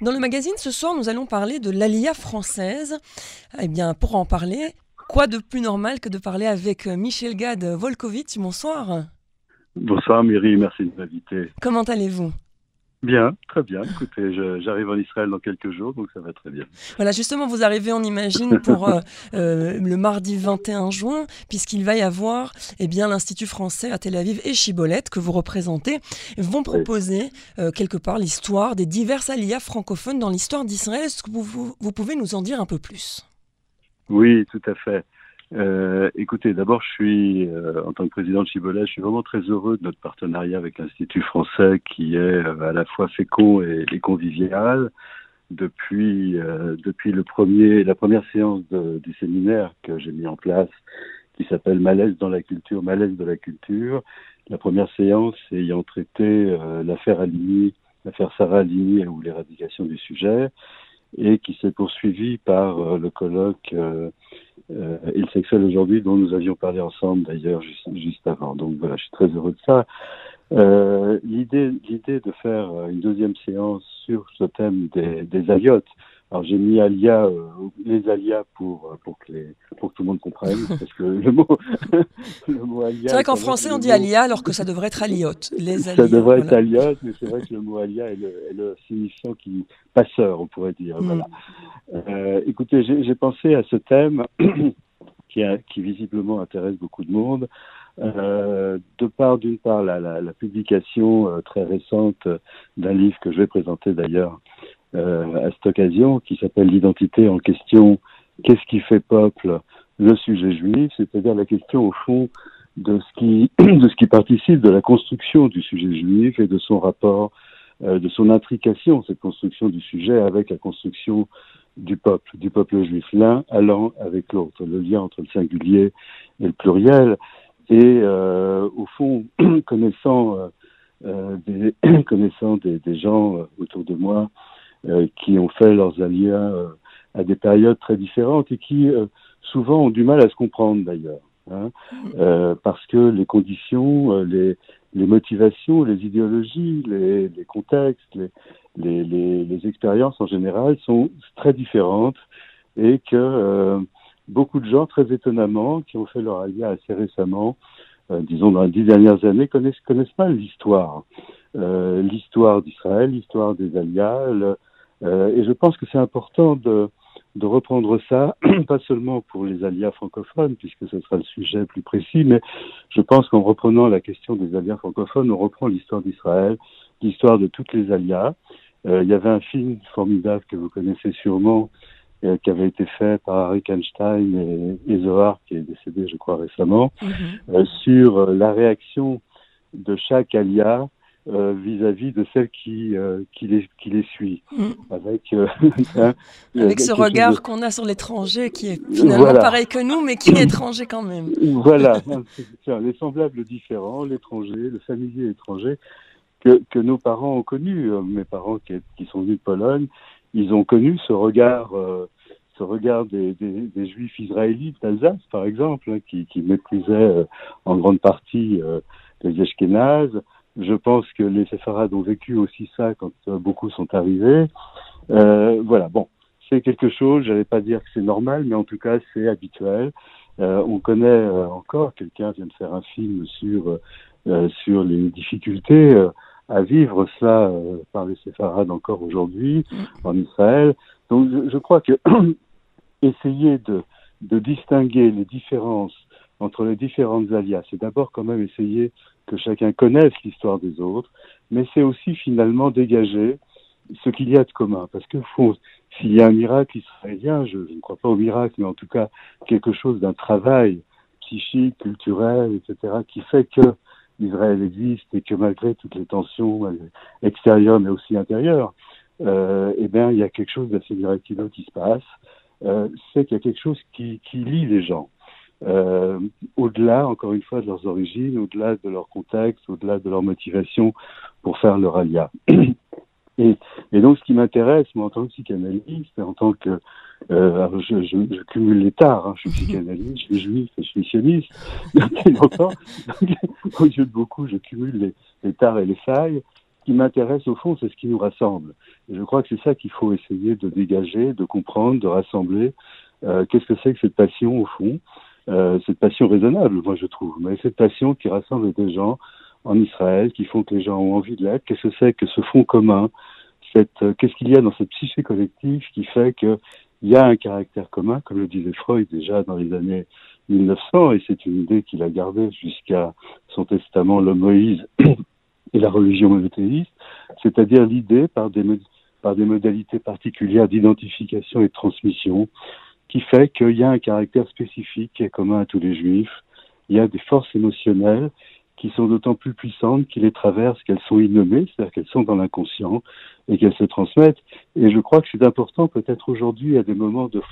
Dans le magazine ce soir, nous allons parler de l'Alia française. Eh bien, pour en parler, quoi de plus normal que de parler avec euh, Michel Gad Volkovitch? Bonsoir. Bonsoir Myri, merci de m'inviter. Comment allez-vous? Bien, très bien. Écoutez, j'arrive en Israël dans quelques jours, donc ça va très bien. Voilà, justement, vous arrivez, on imagine, pour euh, euh, le mardi 21 juin, puisqu'il va y avoir eh bien, l'Institut français à Tel Aviv et Chibolette, que vous représentez, vont proposer euh, quelque part l'histoire des diverses aliyahs francophones dans l'histoire d'Israël. Est-ce que vous, vous pouvez nous en dire un peu plus? Oui, tout à fait. Euh, écoutez, d'abord, je suis, euh, en tant que président de Chibolet, je suis vraiment très heureux de notre partenariat avec l'Institut français qui est euh, à la fois fécond et, convivial. Depuis, depuis le premier, la première séance du séminaire que j'ai mis en place, qui s'appelle Malaise dans la culture, Malaise de la culture, la première séance ayant traité l'affaire Aligny, l'affaire Sarah Aligny ou l'éradication du sujet, et qui s'est poursuivie par le colloque euh, il sexuel aujourd'hui, dont nous avions parlé ensemble d'ailleurs juste, avant. Donc voilà, je suis très heureux de ça. Euh, l'idée, l'idée de faire une deuxième séance sur ce thème des, des. Alors j'ai mis alia, euh, les alias pour pour que les pour que tout le monde comprenne parce que le mot le mot alia. C'est vrai qu'en français on dit alia alors que ça devrait être aliote. Les ça devrait être aliote, mais c'est vrai que le mot alia est le, est le signifiant qui passeur on pourrait dire. Mm. Voilà. Euh, écoutez, j'ai pensé à ce thème qui, a, qui visiblement intéresse beaucoup de monde. Euh, de part, d'une part, la, la, la publication euh, très récente d'un livre que je vais présenter d'ailleurs euh, à cette occasion, qui s'appelle L'identité en question, qu'est-ce qui fait peuple? Le sujet juif, c'est-à-dire la question au fond de ce qui de ce qui participe de la construction du sujet juif et de son rapport, euh, de son intrication, cette construction du sujet avec la construction du peuple, du peuple juif, l'un allant avec l'autre, le lien entre le singulier et le pluriel. Et euh, au fond, connaissant, euh, euh des, connaissant des, gens euh, autour de moi euh, qui ont fait leurs alliés à des périodes très différentes et qui souvent ont du mal à se comprendre d'ailleurs. Hein, parce que les conditions, les, les motivations, les idéologies, les, les contextes, les, expériences en général sont très différentes et que euh, beaucoup de gens, très étonnamment, qui ont fait leur alia assez récemment, euh, disons dans les dix dernières années, connaissent, connaissent mal l'histoire. Euh, l'histoire d'Israël, l'histoire des alias. Euh, et je pense que c'est important de, de reprendre ça, pas seulement pour les alias francophones, puisque ce sera le sujet plus précis, mais je pense qu'en reprenant la question des alias francophones, on reprend l'histoire d'Israël, l'histoire de toutes les alias, euh, il y avait un film formidable que vous connaissez sûrement, euh, qui avait été fait par Harry Einstein et, Zohar, qui est décédé, je crois, récemment, mhm. euh, sur la réaction de chaque alia vis-à-vis de celle qui, qui, les, qui les suit. Mhm. Avec, hein, avec ce regard qu'on a sur l'étranger, qui est finalement pareil que nous, mais qui est étranger quand même. Voilà, les semblables différents, l'étranger, le familier étranger que, que nos parents ont connu. Euh, mes parents qui, qui, sont venus de Pologne, ils ont connu ce regard, euh, ce regard des, des, des juifs israélites d'Alsace, par exemple, hein, qui, qui méprisaient euh, en grande partie les Ashkénazes. Je pense que les séfarades ont vécu aussi ça quand beaucoup sont arrivés. voilà, bon, c'est quelque chose, j'allais pas dire que c'est normal, mais en tout cas c'est habituel. on connaît encore, quelqu'un vient de faire un film sur sur les difficultés à vivre cela euh, par les séfarades encore aujourd'hui en Israël. Donc je, je crois que essayer de, de, distinguer les différences entre les différentes alias, c'est d'abord quand même essayer que chacun connaisse l'histoire des autres, mais c'est aussi finalement dégager ce qu'il y a de commun. Parce que s'il y a un miracle israélien, je, ne crois pas au miracle, mais en tout cas quelque chose d'un travail psychique, culturel, etc., qui fait que Israël existe et que malgré toutes les tensions euh, extérieures mais aussi intérieures, euh, eh bien, il y a quelque chose d'assez miraculeux qui se passe. Euh, c'est qu'il y a quelque chose qui lie les gens. Euh, au-delà, encore une fois, de leurs origines, au-delà de leur contexte, au-delà de leur motivation pour faire leur alia. Et, et donc, ce qui m'intéresse, moi, en tant que psychanalyste, en tant que euh, je, je, je, cumule les tares, hein. je suis psychanalyste, je suis juif, je suis sioniste, depuis longtemps. au lieu de beaucoup, je cumule les, les tares et les failles. qui m'intéresse au fond, c'est ce qui nous rassemble. Et je crois que c'est ça qu'il faut essayer de dégager, de comprendre, de rassembler. Euh, Qu'est-ce que c'est que cette passion au fond? Euh, Cette passion raisonnable, moi je trouve, mais cette passion qui rassemble des gens en Israël, qui font que les gens ont envie de l'être. Qu'est-ce que c'est que ce fond commun? Cette, euh, Qu'est-ce qu'il y a dans cette psyché collective qui fait qu'il y a un caractère commun, comme le disait Freud déjà dans les années 1900, et c'est une idée qu'il a gardée jusqu'à son testament, le Moïse et la religion monothéiste, c'est-à-dire l'idée par des, par des modalités particulières d'identification et de transmission, qui fait qu'il y a un caractère spécifique qui est commun à tous les juifs. Il y a des forces émotionnelles qui sont d'autant plus puissantes qu'ils les traversent qu'elles sont innommées, c'est-à-dire qu'elles sont dans l'inconscient et qu'elles se transmettent. Et je crois que c'est important peut-être aujourd'hui à des moments de,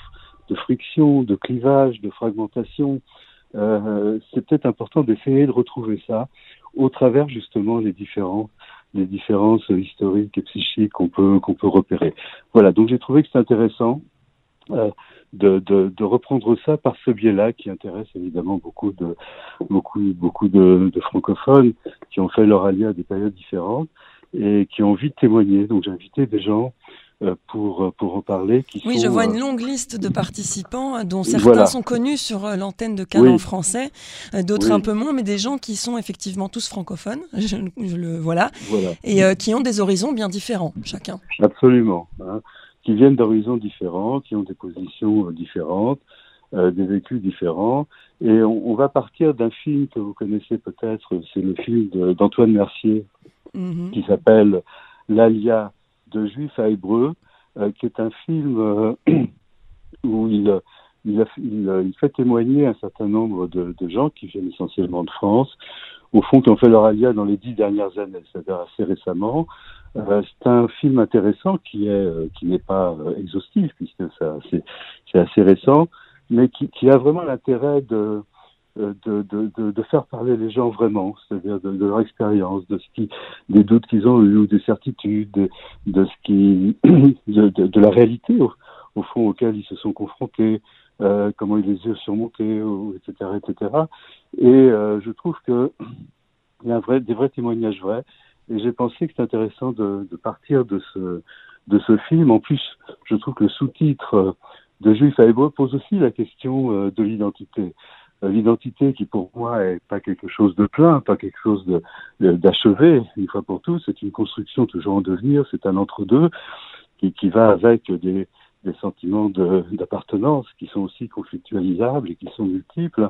friction, de clivage, de fragmentation, euh, c'est peut-être important d'essayer de retrouver ça au travers justement des des différences historiques et psychiques qu'on peut qu'on peut repérer. Voilà, donc j'ai trouvé que c'est intéressant euh, de, de, de, reprendre ça par ce biais-là qui intéresse évidemment beaucoup de beaucoup beaucoup de, de, francophones qui ont fait leur allié à des périodes différentes et qui ont envie de témoigner. Donc j'ai invité des gens euh, pour, pour en parler. Qui oui, je vois une euh, longue liste de participants, dont certains sont connus sur euh, l'antenne de Canon français, d'autres un peu moins, mais des gens qui sont effectivement tous francophones, je, le voilà, et qui ont des horizons bien différents, chacun. Absolument, hein, qui viennent d'horizons différents, qui ont des positions différentes, des vécus différents. Et on, va partir d'un film que vous connaissez peut-être, c'est le film d'Antoine Mercier, mm-hmm. qui s'appelle L'Alia de Juif à Hébreu, euh, qui est un film euh, où il, il, il, fait témoigner un certain nombre de, de, gens qui viennent essentiellement de France, au fond qui ont fait leur alia dans les dix dernières années, c'est-à-dire assez récemment. Euh, c'est un film intéressant qui est qui n'est pas exhaustif puisque c'est assez récent, mais qui, a vraiment l'intérêt de de, faire parler les gens vraiment, c'est-à-dire de, leur expérience, de ce qui, des doutes qu'ils ont eu des certitudes, de, ce qui, de, la réalité au, fond auquel ils se sont confrontés, euh, comment ils les ont surmontés, etc., etc. Et euh, je trouve que il y a un vrai, des vrais témoignages vrais. Et j'ai pensé que c'est intéressant de, de partir de ce, de ce film. En plus, je trouve que le sous-titre de Juif à Hébreu pose aussi la question euh, de l'identité. Euh, l'identité qui pour moi est pas quelque chose de plein, pas quelque chose d'achevé une fois pour tous, c'est une construction toujours en devenir, c'est un entre-deux qui, qui va avec des, des sentiments d'appartenance qui sont aussi conflictualisables et qui sont multiples.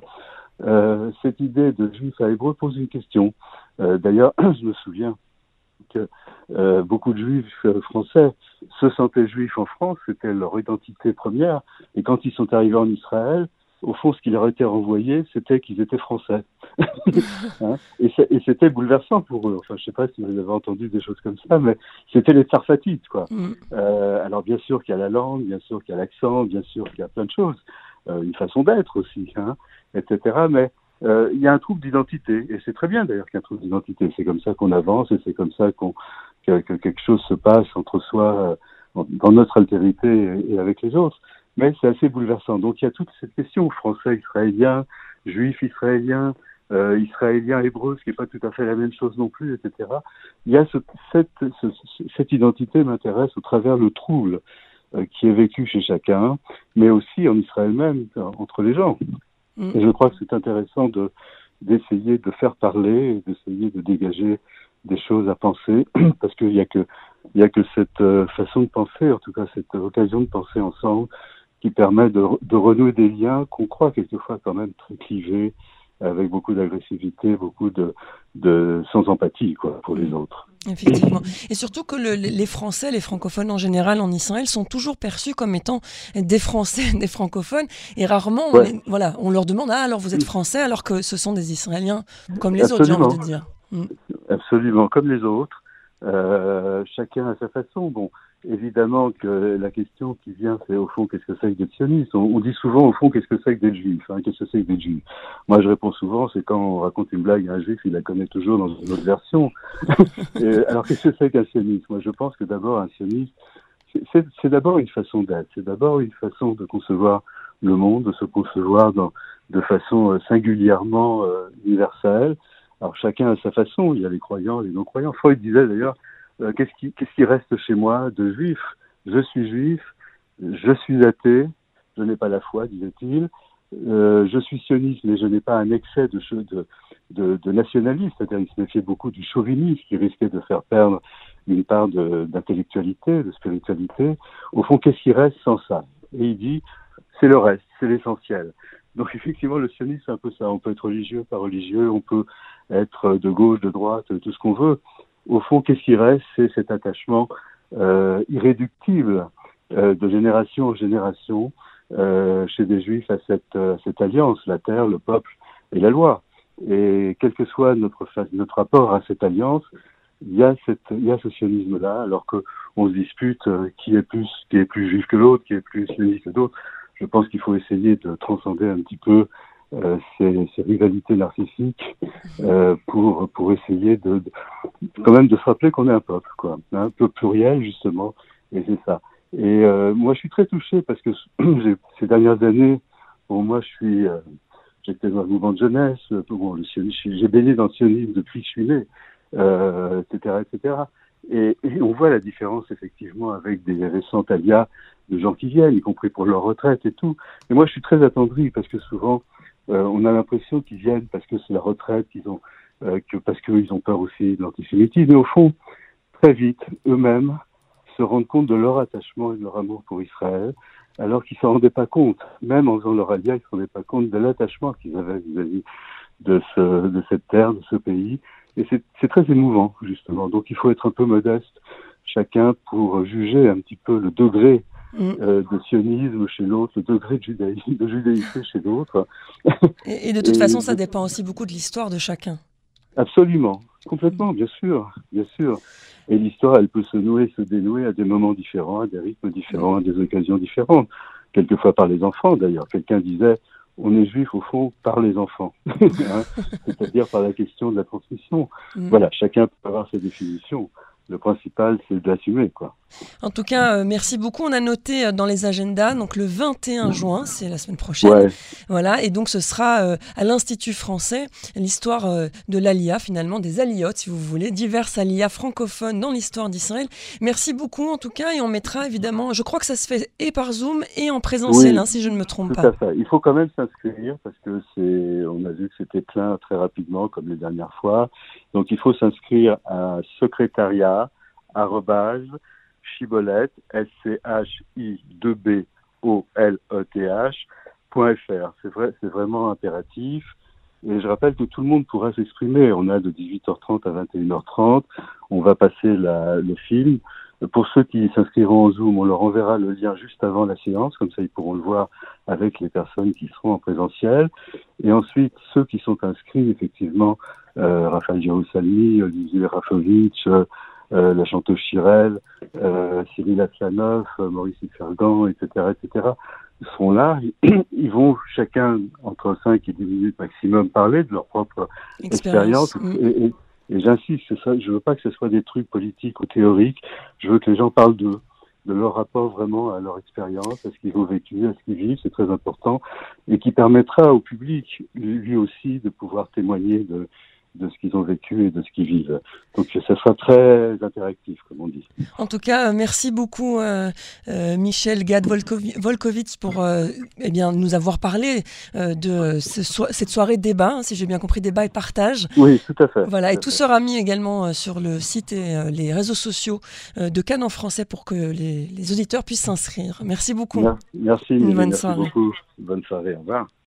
Euh, cette idée de juif à hébreu pose une question. Euh, D'ailleurs, je me souviens que euh, beaucoup de juifs euh, français se sentaient juifs en France, c'était leur identité première, et quand ils sont arrivés en Israël, au fond, ce qui leur était renvoyé, c'était qu'ils étaient français. hein? Et c'était bouleversant pour eux. Enfin, je ne sais pas si vous avez entendu des choses comme ça, mais c'était les tsarfatites, quoi. Mm. Euh, alors, bien sûr qu'il y a la langue, bien sûr qu'il y a l'accent, bien sûr qu'il y a plein de choses, euh, une façon d'être aussi, hein, etc. Mais euh, il y a un trouble d'identité, et c'est très bien d'ailleurs qu'il y ait un trouble d'identité. C'est comme ça qu'on avance, et c'est comme ça qu'on que, que, quelque chose se passe entre soi, euh, dans notre altérité et, et avec les autres mais c'est assez bouleversant. Donc il y a toute cette question français, israélien, juif israélien, euh, israélien hébreu, ce qui n'est pas tout à fait la même chose non plus, etc. Il y a ce, cette, ce, cette identité m'intéresse au travers le trouble euh, qui est vécu chez chacun, mais aussi en Israël même, entre les gens. Mm. Je crois que c'est intéressant de d'essayer de faire parler, d'essayer de dégager des choses à penser, parce qu'il n'y a que il y a que cette euh, façon de penser, en tout cas cette occasion de penser ensemble, qui permet de, de renouer des liens qu'on croit quelquefois quand même très clivés, avec beaucoup d'agressivité, beaucoup de, de sans empathie quoi pour les autres. Effectivement. Et surtout que le, les Français, les francophones en général en Israël sont toujours perçus comme étant des Français, des francophones, et rarement, on, voilà, on leur demande ah alors vous êtes Français alors que ce sont des Israéliens comme les autres, j'ai envie de dire. Mm. Absolument, comme les autres. Euh, chacun à sa façon. Bon, évidemment que la question qui vient, c'est au fond, qu'est-ce que c'est que d'être sioniste? On, dit souvent, au fond, qu'est-ce que c'est que d'être juif hein, Qu'est-ce que c'est que d'être juif? Moi, je réponds souvent, c'est quand on raconte une blague à un juif, il la connaît toujours dans une autre version. alors, qu'est-ce que c'est qu'un sioniste? Moi, je pense que d'abord, un sioniste, c'est d'abord une façon d'être, c'est d'abord une façon de concevoir le monde, de se concevoir dans, de façon euh, singulièrement euh, universelle. Alors chacun a sa façon, il y a les croyants, les non-croyants. Freud disait d'ailleurs, qu'est-ce qui, qu'est-ce qui reste chez moi de juif? Je suis juif, je suis athée, je n'ai pas la foi, disait-il. Euh, je suis sioniste, mais je n'ai pas un excès de, de, de, de nationalisme, c'est-à-dire il se méfiait beaucoup du chauvinisme qui risquait de faire perdre une part d'intellectualité, de, spiritualité. Au fond, qu'est-ce qui reste sans ça? Et il dit, c'est le reste, c'est l'essentiel. Donc effectivement, le sionisme, c'est un peu ça. On peut être religieux, pas religieux, on peut être de gauche, de droite, tout ce qu'on veut. Au fond, qu'est-ce qui reste? C'est cet attachement euh, irréductible euh, de génération en génération euh, chez des juifs à cette, euh, cette alliance, la terre, le peuple et la loi. Et quel que soit notre, notre rapport à cette alliance, il y a, cette, il y a ce sionisme-là, alors qu'on se dispute euh, qui est plus, qui est plus juif que l'autre, qui est plus sioniste que d'autres. Je pense qu'il faut essayer de transcender un petit peu euh, ces, ces, rivalités narcissiques euh, pour pour essayer de, de, quand même de se rappeler qu'on est un peuple quoi un peu pluriel justement et c'est ça et euh, moi, je suis très touché parce que ces dernières années, pour moi, je suis, euh, j'étais dans le mouvement de jeunesse, bon, j'ai baigné dans le sionisme depuis que je suis né, euh, etc., etc. Et, et, on voit la différence effectivement avec des récentes alias de gens qui viennent, y compris pour leur retraite et tout. Et moi, je suis très attendri parce que souvent, on a l'impression qu'ils viennent parce que c'est la retraite, qu'ils ont, euh, parce qu'ils ont peur aussi de l'antisémitisme. Mais au fond, très vite, eux-mêmes se rendent compte de leur attachement et de leur amour pour Israël, alors qu'ils ne s'en rendaient pas compte. Même en faisant leur alliance, ils ne se rendaient pas compte de l'attachement qu'ils avaient vis-à-vis de cette terre, de ce pays. Et c'est très émouvant, justement. Donc il faut être un peu modeste, chacun, pour juger un petit peu le degré mm. euh, de sionisme chez l'autre, le degré de judaïsme, de chez l'autre. Et, et, de toute et, façon, ça dépend aussi beaucoup de l'histoire de chacun. Absolument, complètement, bien sûr, bien sûr. Et l'histoire, elle peut se nouer, se dénouer à des moments différents, à des rythmes différents, à des occasions différentes. Quelquefois par les enfants, d'ailleurs. Quelqu'un disait, on est juif au fond par les enfants, hein c'est-à-dire par la question de la transmission. Mmh. Voilà, chacun peut avoir ses définitions le principal, c'est d'assumer. quoi. En tout cas, euh, merci beaucoup. On a noté euh, dans les agendas, donc le 21 juin, c'est la semaine prochaine. Ouais. Voilà, et donc ce sera euh, à l'Institut français l'histoire de l'Alia, finalement, des aliotes, si vous voulez, diverses alias francophones dans l'histoire d'Israël. Merci beaucoup, en tout cas, et on mettra évidemment, je crois que ça se fait et par Zoom et en présentiel, oui, hein, si je ne me trompe tout pas. À fait. Il faut quand même s'inscrire parce que c'est, on a vu que c'était plein très rapidement, comme les dernières fois. Donc il faut s'inscrire à secrétariat arrobase chibolette, S-C-H-I-2-B-O-L-E-T-H, .fr. C'est vrai, vraiment impératif. Et je rappelle que tout le monde pourra s'exprimer. On a de 18h30 à 21h30. On va passer le film. Pour ceux qui s'inscriront en Zoom, on leur enverra le lien juste avant la séance, comme ça ils pourront le voir avec les personnes qui seront en présentiel. Et ensuite, ceux qui sont inscrits, effectivement, euh, Raphaël Jérusalemi, Olivier Rafovitch, euh, la chanteuse Chirel, euh, Cyril Atlanov, euh, Maurice Fergan, etc., etc., sont là. Ils vont chacun entre 5 et 10 minutes maximum parler de leur propre expérience. Mm. Et, et, et j'insiste, je veux pas que ce soit des trucs politiques ou théoriques. Je veux que les gens parlent d'eux, de leur rapport vraiment à leur expérience, à ce qu'ils ont vécu, à ce qu'ils vivent. C'est très important et qui permettra au public, lui aussi, de pouvoir témoigner de de ce qu'ils ont vécu et de ce qu'ils vivent. Donc ça sera très interactif, comme on dit. En tout cas, merci beaucoup euh, euh, Michel Gad-Volkovitz pour euh, eh bien, nous avoir parlé euh, de ce so cette soirée débat, hein, si j'ai bien compris, débat et partage. Oui, tout à fait. Voilà, tout et tout fait. sera mis également euh, sur le site et euh, les réseaux sociaux de Cannes en français pour que les, les auditeurs puissent s'inscrire. Merci beaucoup. Merci, Une bonne merci soirée. beaucoup. Bonne soirée, au revoir.